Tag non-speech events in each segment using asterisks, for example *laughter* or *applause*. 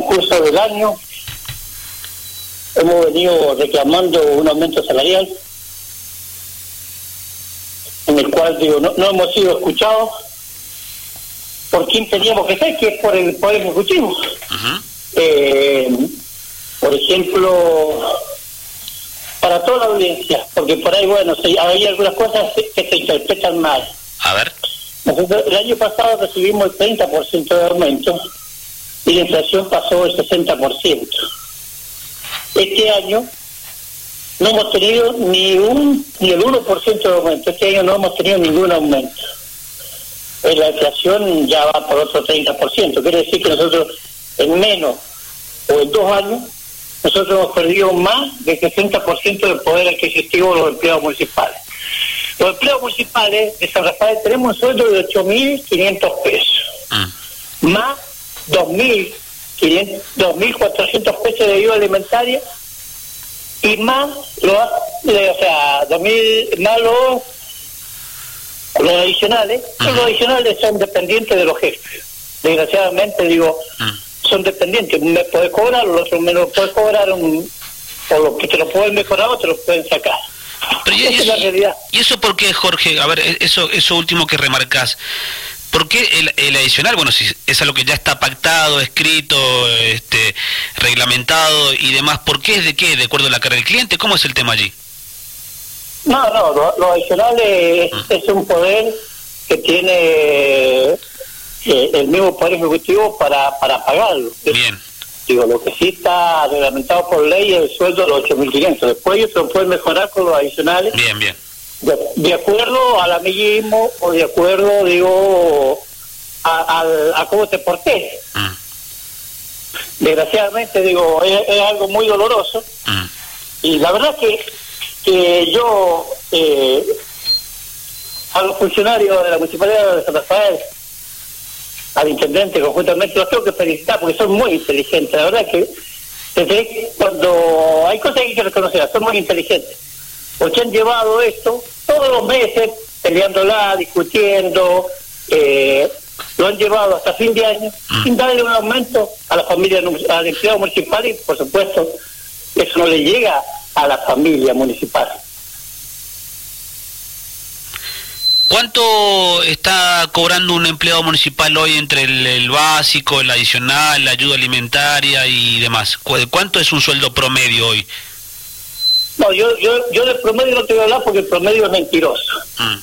transcurso del año hemos venido reclamando un aumento salarial en el cual digo no, no hemos sido escuchados por quién teníamos que ser, que es por el Poder Ejecutivo. eh, por ejemplo, para toda la audiencia, porque por ahí, bueno, hay algunas cosas que se interpretan mal. A ver. Nosotros el año pasado recibimos el 30% de aumento y la inflación pasó el 60%. Este año no hemos tenido ni un ni el 1% de aumento. Este año no hemos tenido ningún aumento. Eh, la inflación ya va por otro 30%. Quiere decir que nosotros en menos o en dos años nosotros hemos perdido más del 60% del poder adquisitivo de los empleados municipales. Los empleados municipales de San Rafael tenemos un sueldo de 8.500 pesos, mm. más 2.400 pesos de ayuda alimentaria y más, lo, o sea, 2.000, más los, los adicionales. Los adicionales son dependientes de los jefes. Desgraciadamente, digo, mm son dependientes. Me puede cobrar, los otros me lo puede cobrar, un, o lo que te lo pueden mejorar o te lo pueden sacar. y, es la realidad. ¿Y eso por qué, Jorge? A ver, e-, eso, eso último que remarcas. ¿Por qué el, el, adicional? Bueno, si es algo que ya está pactado, escrito, este, reglamentado y demás, ¿por qué es de qué? ¿De acuerdo a la cara del cliente? ¿Cómo es el tema allí? No, no, lo, adicional es, mm. es, un poder que tiene eh, el mismo Poder Ejecutivo para, para pagarlo. Bien. Digo, lo que sí está reglamentado por ley es el sueldo de los 8.500. Después ellos se pueden mejorar con los adicionales. Bien, bien. De, acuerdo al amiguismo o de acuerdo, digo, a, a, cómo te porté. Mm. Desgraciadamente, digo, es, algo muy doloroso. Mm. Y la verdad que, que yo, eh, a los funcionarios de la Municipalidad de San Rafael, al intendente conjuntamente, los tengo que felicitar porque son muy inteligentes. La verdad que desde cuando hay cosas que hay que reconocer, son muy inteligentes. Porque han llevado esto todos los meses peleándola, discutiendo, eh, lo han llevado hasta fin de año mm. sin darle un aumento a la familia, al empleado municipal y por supuesto eso no le llega a la familia municipal. ¿Cuánto está cobrando un empleado municipal hoy entre el, básico, el adicional, la ayuda alimentaria y demás? ¿Cuánto es un sueldo promedio hoy? No, yo, yo, yo de promedio no te voy a hablar porque el promedio es mentiroso. Mm.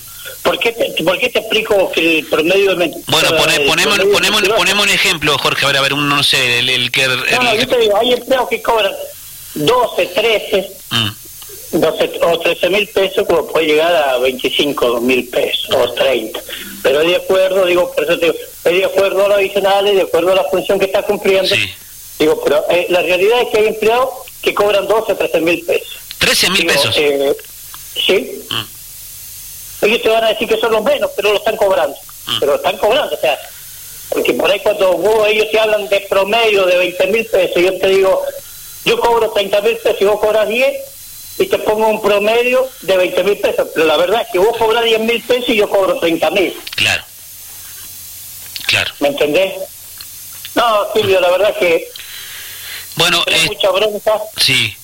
¿Por, qué te, ¿Por qué te explico que el promedio es mentiroso? Bueno, ponemos, ponemos, ponemos un ejemplo, Jorge, a ver, a ver, un, no sé, el, que... no, yo te digo, hay empleados que cobran 12, 13, o 13 mil pesos, como puede llegar a 25 mil pesos o 30. Pero de acuerdo, digo, por eso te digo, de acuerdo a los adicionales, de acuerdo a la función que está cumpliendo. Digo, pero eh, la realidad es que hay empleados que cobran 12 o 13 mil pesos. 13 mil pesos. Eh, sí. Mm. Ellos te van a decir que son los menos, pero lo están cobrando. Mm. Pero lo están cobrando, o sea, porque por ahí cuando ellos te hablan de promedio de 20 mil pesos, yo te digo, yo cobro 30 mil pesos y vos cobras 10, y te pongo un promedio de 20 mil pesos. Pero la verdad es que vos cobras 10 mil pesos y yo cobro 30 mil. Claro. Claro. ¿Me entendés? No, Silvio, la verdad es que. Bueno, eh, mucha bronca. Sí.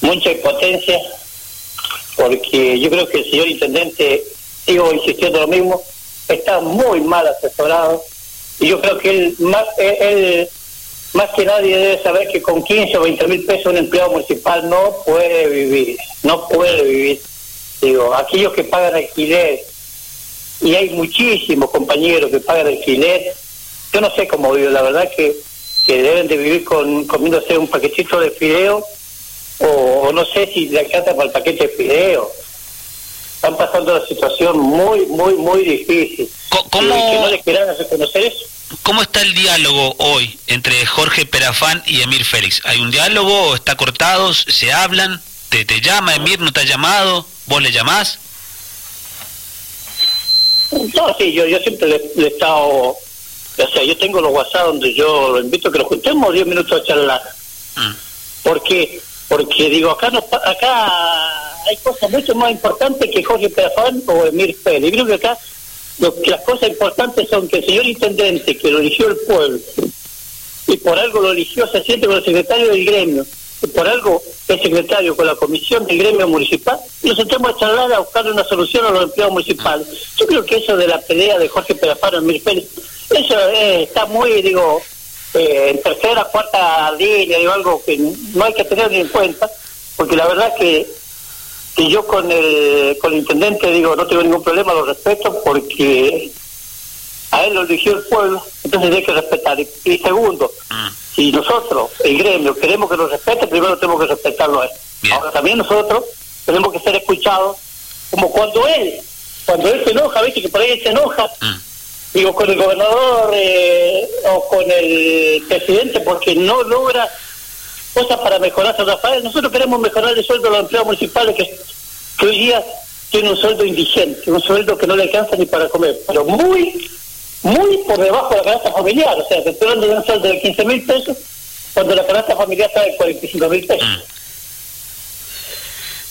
Mucha impotencia. Porque yo creo que el señor intendente, sigo insistiendo lo mismo, está muy mal asesorado. Y yo creo que él, más, él más que nadie debe saber que con 15 o 20 mil pesos un empleado municipal no puede vivir, no puede vivir. Digo, aquellos que pagan alquiler, y hay muchísimos compañeros que pagan alquiler, yo no sé cómo viven, la verdad que, que deben de vivir con, comiéndose un paquetito de fideo, o, no sé si le alcanza para el paquete de fideo. Están pasando una situación muy, muy, muy difícil. ¿Cómo? que no les quieran reconocer eso. ¿Cómo está el diálogo hoy entre Jorge Perafán y Emir Félix? ¿Hay un diálogo? ¿Está cortado? ¿Se hablan? ¿Te, te llama Emir? ¿No te ha llamado? ¿Vos le llamás? No, sí, yo, yo siempre le, he estado... O sea, yo tengo los WhatsApp donde yo lo invito a que lo juntemos 10 minutos a charlar. Mm. Porque, porque digo, acá no, acá hay cosas mucho más importantes que Jorge Perafán o Emir Félix. Creo que acá lo las cosas importantes son que el señor intendente, que lo eligió el pueblo, y y por algo lo eligió, se siente con el secretario del gremio, y por algo el secretario con la comisión del gremio municipal, y nos sentamos a charlar a buscar una solución a los empleados municipales. Yo creo que eso de la pelea de Jorge Perafaro en Mirfel, eso eh, está muy, digo, eh, en tercera, cuarta línea, digo, algo que no hay que tener ni en cuenta, porque la verdad que, que yo con el, con el intendente, digo, no tengo ningún problema, lo respeto, porque a él lo eligió el pueblo, entonces hay que respetar. Y, segundo, mm. si nosotros, el gremio, queremos que nos respete, primero tenemos que respetarlo a él. Ahora también nosotros tenemos que ser escuchados, como cuando él, cuando él se enoja, viste que por ahí se enoja, mm. Digo, con el gobernador eh, o con el presidente, porque no logra cosas para mejorar San Rafael. Nosotros queremos mejorar el sueldo de los empleados municipales que, que hoy día tienen un sueldo indigente, un sueldo que no le alcanza ni para comer, pero muy muy por debajo de la canasta familiar. O sea, se estoy de un sueldo de 15 mil pesos cuando la canasta familiar está de 45 mil pesos.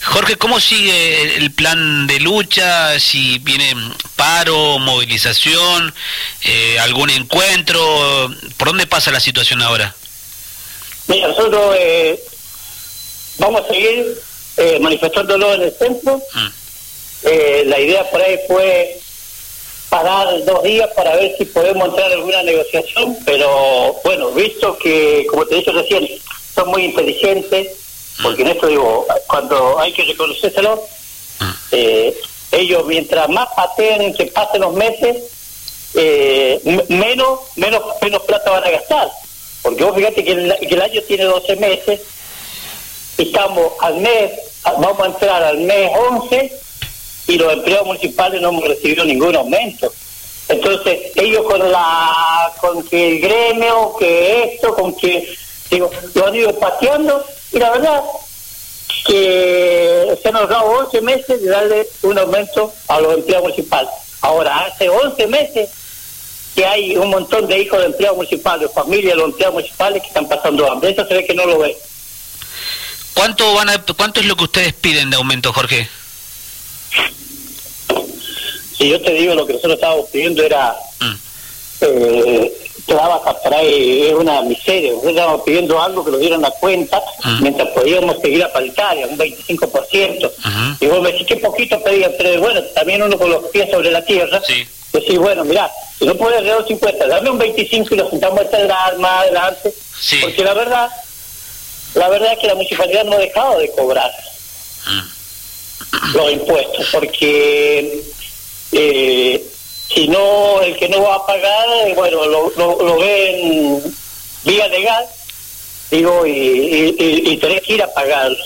Jorge, ¿cómo sigue el plan de lucha? Si viene paro, movilización, eh, algún encuentro, ¿por dónde pasa la situación ahora? Mira, nosotros eh, vamos a seguir eh, manifestándolo en el centro. Mm. Eh, la idea por ahí fue parar dos días para ver si podemos entrar en alguna negociación, pero bueno, visto que, como te dije recién, son muy inteligentes, porque en esto digo, cuando hay que reconocérselo, eh, ellos mientras más pateen que pasen los meses, eh, menos, menos, menos plata van a gastar. Porque vos fíjate que el, que el año tiene 12 meses, estamos al mes, vamos a entrar al mes 11 y los empleados municipales no hemos recibido ningún aumento. Entonces, ellos con la con que el gremio, que esto, con que, digo, lo han ido pateando, y la verdad que se nos dado 11 meses de darle un aumento a los empleados municipales. Ahora, hace 11 meses que hay un montón de hijos de empleados municipales, familias de los empleados municipales que están pasando hambre. Eso se ve que no lo ve. ¿Cuánto, van a, ¿Cuánto es lo que ustedes piden de aumento, Jorge? Si yo te digo lo que nosotros estábamos pidiendo era mm. eh, trabaja por ahí, es una miseria. Nosotros estábamos pidiendo algo que nos dieran la cuenta mm. mientras podíamos seguir a paritaria, un 25%. Y vos me decís, qué poquito pedían, pero bueno, también uno con los pies sobre la tierra. Sí. Decís, bueno, mira, si no puedes un 50, dame un 25 y nos juntamos a el más adelante. Porque la verdad, la verdad es que la municipalidad no ha dejado de cobrar mm. los impuestos, porque eh, si no, el que no va a pagar, eh, bueno, lo, lo, ve vía legal, digo, y, y, tenés que ir a pagarlo.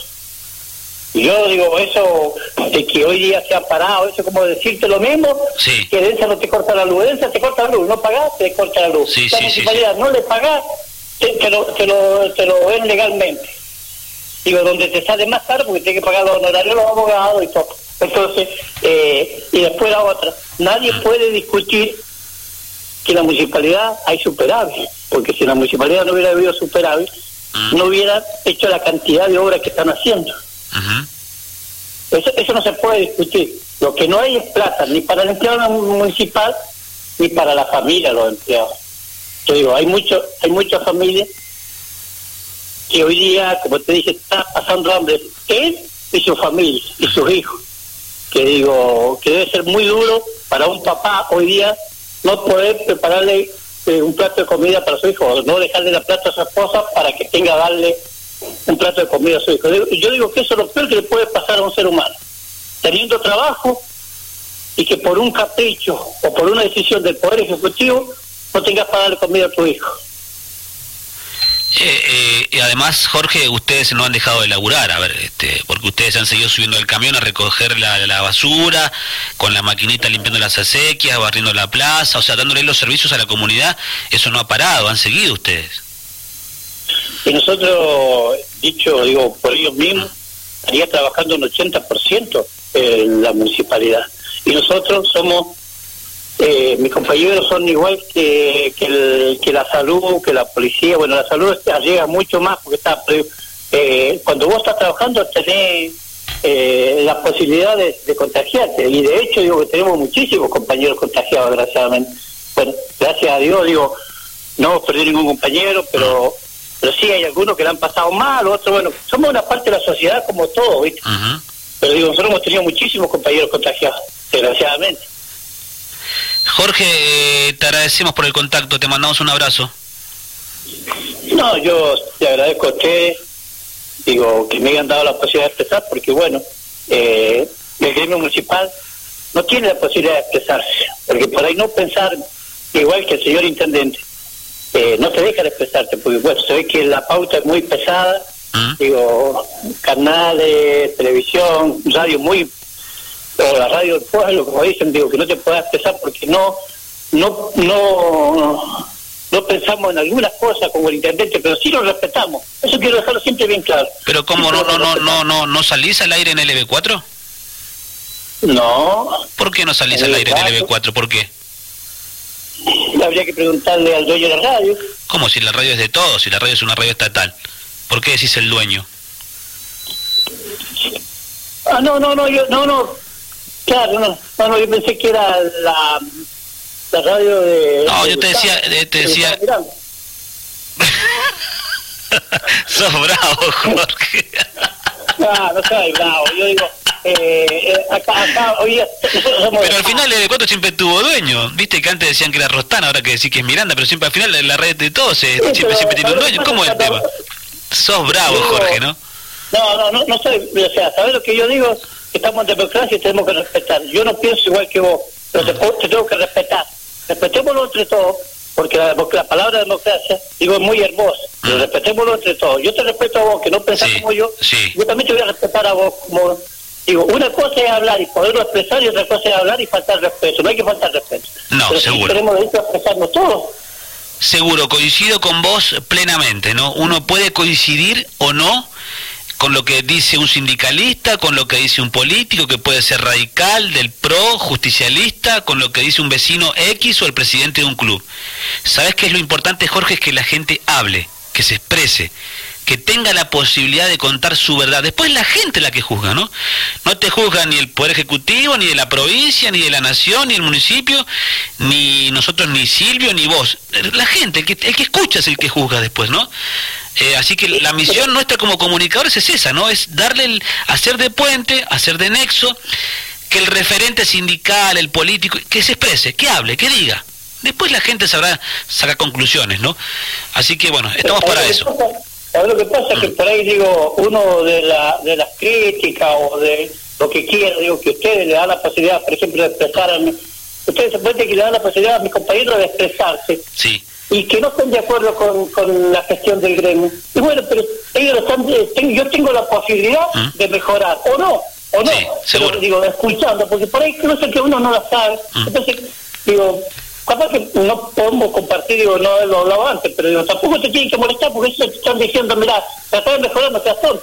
Y yo digo, eso de que hoy día se ha parado, eso como decirte lo mismo, que Densa no te corta la luz, Densa te corta la luz, no pagás, te corta la luz. la municipalidad no le pagás, te, lo, te, lo, te lo ven legalmente. Digo, donde te sale más caro porque tienes que pagar los honorarios los abogados y todo. Entonces, eh, y después la otra, nadie puede discutir que la municipalidad hay superávit, porque si la municipalidad no hubiera habido superávit, no hubiera hecho la cantidad de obras que están haciendo. eso, eso no se puede discutir. Lo que no hay es plata, ni para el empleado municipal, ni para la familia los empleados. Yo digo, hay mucho, hay muchas familias que hoy día, como te dije, está pasando hambre. Él y su familia, y sus hijos que digo que debe ser muy duro para un papá hoy día no poder prepararle eh, un plato de comida para su hijo, no dejarle la plata a su esposa para que tenga darle un plato de comida a su hijo. Yo digo que eso es lo peor que le puede pasar a un ser humano, teniendo trabajo y que por un capricho o por una decisión del Poder Ejecutivo no tengas para darle comida a tu hijo. Eh, y además, Jorge, ustedes no han dejado de laburar, a ver, este, porque ustedes han seguido subiendo el camión a recoger la, basura, con la maquinita limpiando las acequias, barriendo la plaza, o sea, dándole los servicios a la comunidad, eso no ha parado, han seguido ustedes. Y nosotros, dicho, digo, por ellos mismos, estaría trabajando un 80% en la municipalidad. Y nosotros somos eh, mis compañeros son igual que, que, la salud, que la policía. Bueno, la salud llega mucho más porque está eh, cuando vos estás trabajando tenés eh, la posibilidad de, contagiarte. Y de hecho, digo que tenemos muchísimos compañeros contagiados, desgraciadamente. Bueno, gracias a Dios, digo, no hemos perdido ningún compañero, pero pero sí hay algunos que le han pasado mal, otros, bueno, somos una parte de la sociedad como todos, ¿viste? Pero digo, nosotros hemos tenido muchísimos compañeros contagiados, desgraciadamente. Jorge, te agradecemos por el contacto, te mandamos un abrazo. No, yo te agradezco a usted, digo, que me hayan dado la posibilidad de expresar, porque bueno, eh, el gremio municipal no tiene la posibilidad de expresarse, porque por ahí no pensar igual que el señor intendente, eh, no te deja de expresarte, porque bueno, se ve que la pauta es muy pesada, ¿Mm? digo, canales, televisión, radio muy, o la radio del pueblo, como dicen, digo, que no te puedas expresar porque no, no, no, no pensamos en algunas cosas como el intendente, pero sí lo respetamos. Eso quiero dejarlo siempre bien claro. Pero ¿cómo no, no, no, no, no, no salís al aire en el EB4? No. ¿Por qué no salís al aire en el EB4? ¿Por qué? Habría que preguntarle al dueño de la radio. ¿Cómo si la radio es de todos? Si la radio es una radio estatal. ¿Por qué decís el dueño? Ah, no, no, no, yo, no, no. Claro, no, no, no yo pensé que era la, la radio de... No, yo te decía, te decía... *laughs* Sos bravo, Jorge. no, no soy bravo. Yo digo, eh, eh, acá, acá, hoy Pero al final el cuatro siempre tuvo dueño. Viste que antes decían que era Rostana, ahora que decís que es Miranda, pero siempre al final la red de todos eh, siempre, siempre tiene un dueño. ¿Cómo es el tema? Sos bravo, Jorge, ¿no? No, no, no, no soy, o sea, ¿sabes lo que yo digo? Estamos en democracia y tenemos que respetar. Yo no pienso igual que vos, pero te, tengo que respetar. Respetémoslo entre todos, porque la, la palabra democracia, digo, es muy hermosa. Pero mm. respetémoslo entre todos. Yo te respeto a vos, que no pensás como yo. Yo también te voy a respetar a vos como Digo, una cosa es hablar y poderlo expresar y otra cosa es hablar y faltar respeto. No hay que faltar respeto. No, Pero seguro. Si queremos expresarnos todos. Seguro, coincido con vos plenamente, ¿no? Uno puede coincidir o no con lo que dice un sindicalista, con lo que dice un político que puede ser radical, del pro, justicialista, con lo que dice un vecino X o el presidente de un club. ¿Sabes qué es lo importante, Jorge? Es que la gente hable, que se exprese que tenga la posibilidad de contar su verdad. Después la gente la que juzga, ¿no? No te juzga ni el Poder Ejecutivo, ni de la provincia, ni de la nación, ni el municipio, ni nosotros, ni Silvio, ni vos. La gente, el que, el que escucha es el que juzga después, ¿no? Eh, así que la misión nuestra como comunicadores es esa, ¿no? Es darle, el, hacer de puente, hacer de nexo, que el referente sindical, el político, que se exprese, que hable, que diga. Después la gente sabrá sacar conclusiones, ¿no? Así que bueno, estamos para eso. ¿Sabes lo que pasa? Que por ahí digo, uno de, la, de las críticas o de lo que quiera, digo, que ustedes le dan la posibilidad, por ejemplo, de expresar a ustedes se pueden que le dan la posibilidad a mis compañeros de expresarse. Sí. Y que no estén de acuerdo con, con la gestión del gremio. Y bueno, pero ellos están, eh, yo tengo la posibilidad ¿Mm? de mejorar, o no, o no. Sí, pero, digo, escuchando, porque por ahí no sé que uno no la sabe. ¿Mm? Entonces, digo, capaz que no podemos compartir, digo, no lo hablaba antes, pero digo, tampoco te tienen que molestar porque eso te están diciendo, mira, tratar de mejorar tonto.